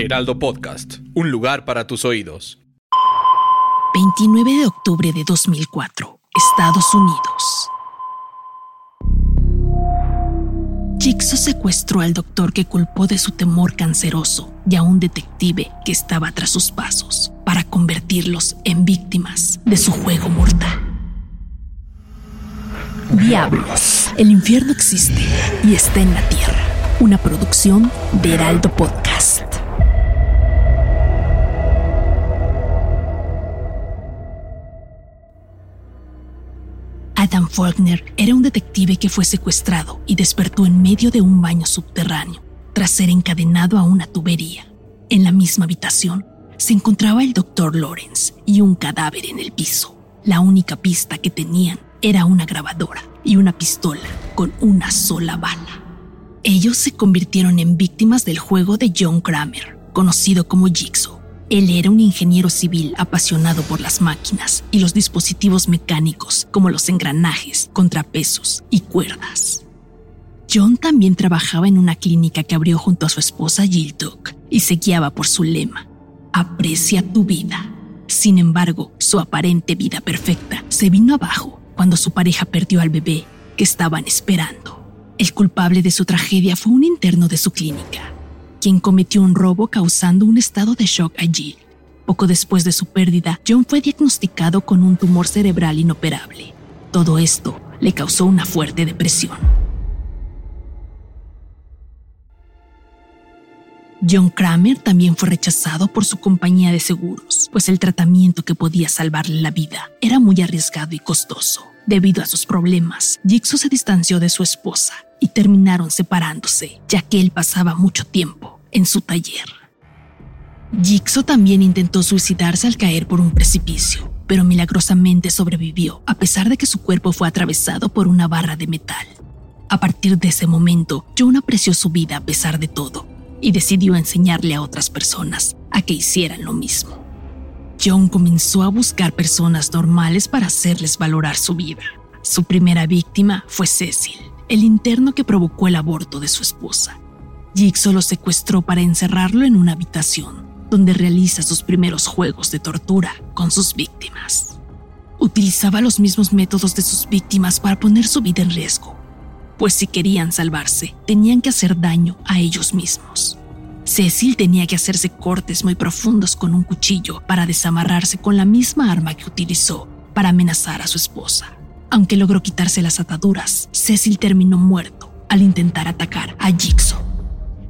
Heraldo Podcast, un lugar para tus oídos. 29 de octubre de 2004, Estados Unidos. Jigsaw secuestró al doctor que culpó de su temor canceroso y a un detective que estaba tras sus pasos para convertirlos en víctimas de su juego mortal. Diablos, el infierno existe y está en la tierra. Una producción de Heraldo Podcast. Adam Faulkner era un detective que fue secuestrado y despertó en medio de un baño subterráneo, tras ser encadenado a una tubería. En la misma habitación se encontraba el doctor Lawrence y un cadáver en el piso. La única pista que tenían era una grabadora y una pistola con una sola bala. Ellos se convirtieron en víctimas del juego de John Kramer, conocido como Jigsaw. Él era un ingeniero civil apasionado por las máquinas y los dispositivos mecánicos como los engranajes, contrapesos y cuerdas. John también trabajaba en una clínica que abrió junto a su esposa Jill Duck y se guiaba por su lema, aprecia tu vida. Sin embargo, su aparente vida perfecta se vino abajo cuando su pareja perdió al bebé que estaban esperando. El culpable de su tragedia fue un interno de su clínica, quien cometió un robo causando un estado de shock allí. Poco después de su pérdida, John fue diagnosticado con un tumor cerebral inoperable. Todo esto le causó una fuerte depresión. John Kramer también fue rechazado por su compañía de seguros, pues el tratamiento que podía salvarle la vida era muy arriesgado y costoso. Debido a sus problemas, Jigsaw se distanció de su esposa y terminaron separándose, ya que él pasaba mucho tiempo en su taller. Jigsaw también intentó suicidarse al caer por un precipicio, pero milagrosamente sobrevivió, a pesar de que su cuerpo fue atravesado por una barra de metal. A partir de ese momento, John apreció su vida a pesar de todo y decidió enseñarle a otras personas a que hicieran lo mismo. John comenzó a buscar personas normales para hacerles valorar su vida. Su primera víctima fue Cecil, el interno que provocó el aborto de su esposa. Jigsaw lo secuestró para encerrarlo en una habitación, donde realiza sus primeros juegos de tortura con sus víctimas. Utilizaba los mismos métodos de sus víctimas para poner su vida en riesgo, pues si querían salvarse, tenían que hacer daño a ellos mismos. Cecil tenía que hacerse cortes muy profundos con un cuchillo para desamarrarse con la misma arma que utilizó para amenazar a su esposa. Aunque logró quitarse las ataduras, Cecil terminó muerto al intentar atacar a Jigsaw.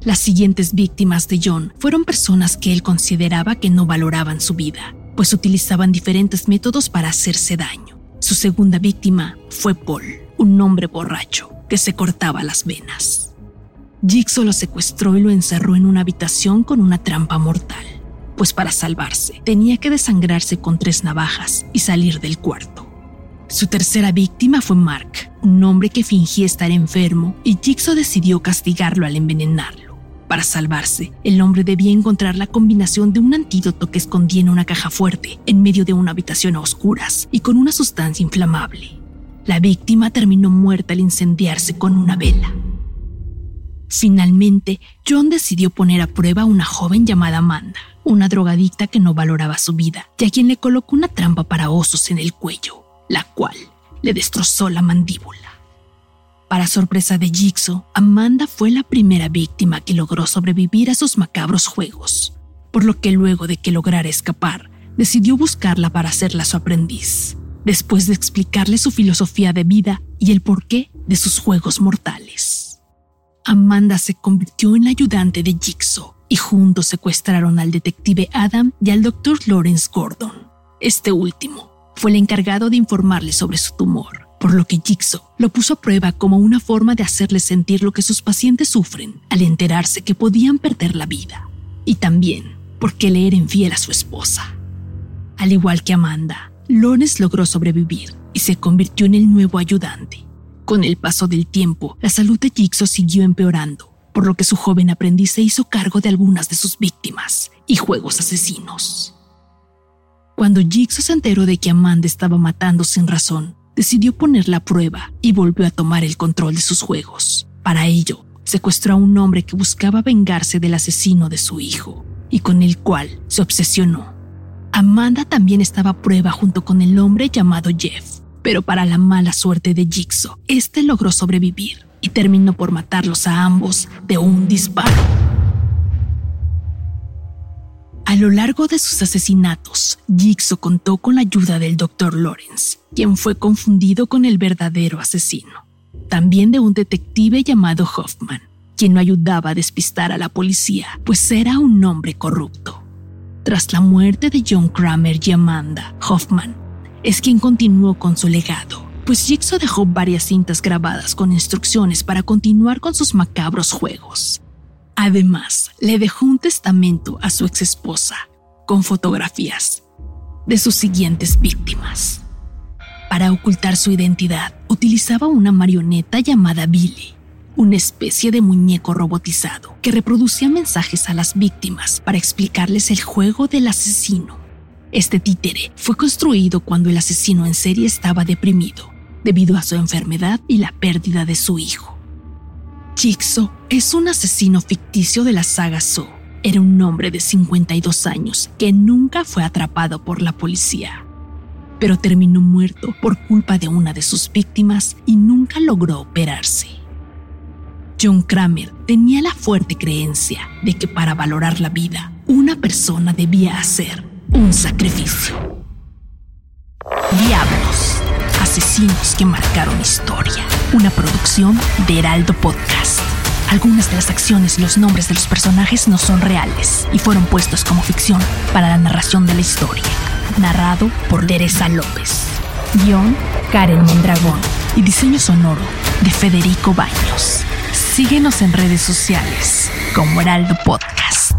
Las siguientes víctimas de John fueron personas que él consideraba que no valoraban su vida, pues utilizaban diferentes métodos para hacerse daño. Su segunda víctima fue Paul, un hombre borracho que se cortaba las venas. Jigsaw lo secuestró y lo encerró en una habitación con una trampa mortal, pues para salvarse tenía que desangrarse con tres navajas y salir del cuarto. Su tercera víctima fue Mark, un hombre que fingía estar enfermo y Jigsaw decidió castigarlo al envenenarlo. Para salvarse, el hombre debía encontrar la combinación de un antídoto que escondía en una caja fuerte en medio de una habitación a oscuras y con una sustancia inflamable. La víctima terminó muerta al incendiarse con una vela. Finalmente, John decidió poner a prueba a una joven llamada Amanda, una drogadicta que no valoraba su vida, y a quien le colocó una trampa para osos en el cuello, la cual le destrozó la mandíbula. Para sorpresa de Jigsaw, Amanda fue la primera víctima que logró sobrevivir a sus macabros juegos, por lo que luego de que lograra escapar, decidió buscarla para hacerla su aprendiz, después de explicarle su filosofía de vida y el porqué de sus juegos mortales. Amanda se convirtió en la ayudante de Jigsaw y juntos secuestraron al detective Adam y al doctor Lawrence Gordon. Este último fue el encargado de informarle sobre su tumor por lo que Jigsaw lo puso a prueba como una forma de hacerles sentir lo que sus pacientes sufren al enterarse que podían perder la vida. Y también porque le era infiel a su esposa. Al igual que Amanda, Lawrence logró sobrevivir y se convirtió en el nuevo ayudante. Con el paso del tiempo, la salud de Jigsaw siguió empeorando, por lo que su joven aprendiz se hizo cargo de algunas de sus víctimas y juegos asesinos. Cuando Jigsaw se enteró de que Amanda estaba matando sin razón, decidió ponerla a prueba y volvió a tomar el control de sus juegos. Para ello, secuestró a un hombre que buscaba vengarse del asesino de su hijo y con el cual se obsesionó. Amanda también estaba a prueba junto con el hombre llamado Jeff, pero para la mala suerte de Jigsaw, este logró sobrevivir y terminó por matarlos a ambos de un disparo. A lo largo de sus asesinatos, Jigsaw contó con la ayuda del Dr. Lawrence, quien fue confundido con el verdadero asesino. También de un detective llamado Hoffman, quien no ayudaba a despistar a la policía, pues era un hombre corrupto. Tras la muerte de John Kramer y Amanda, Hoffman es quien continuó con su legado, pues Jigsaw dejó varias cintas grabadas con instrucciones para continuar con sus macabros juegos. Además, le dejó un testamento a su exesposa, con fotografías de sus siguientes víctimas. Para ocultar su identidad, utilizaba una marioneta llamada Billy, una especie de muñeco robotizado que reproducía mensajes a las víctimas para explicarles el juego del asesino. Este títere fue construido cuando el asesino en serie estaba deprimido debido a su enfermedad y la pérdida de su hijo. Jigsaw es un asesino ficticio de la saga Saw. Era un hombre de 52 años que nunca fue atrapado por la policía, pero terminó muerto por culpa de una de sus víctimas y nunca logró operarse. John Kramer tenía la fuerte creencia de que para valorar la vida, una persona debía hacer un sacrificio. Diablos Asesinos que marcaron historia. Una producción de Heraldo Podcast. Algunas de las acciones y los nombres de los personajes no son reales y fueron puestos como ficción para la narración de la historia. Narrado por Teresa López. Guión Karen Mondragón. Y diseño sonoro de Federico Baños. Síguenos en redes sociales como Heraldo Podcast.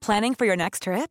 Planning for your next trip?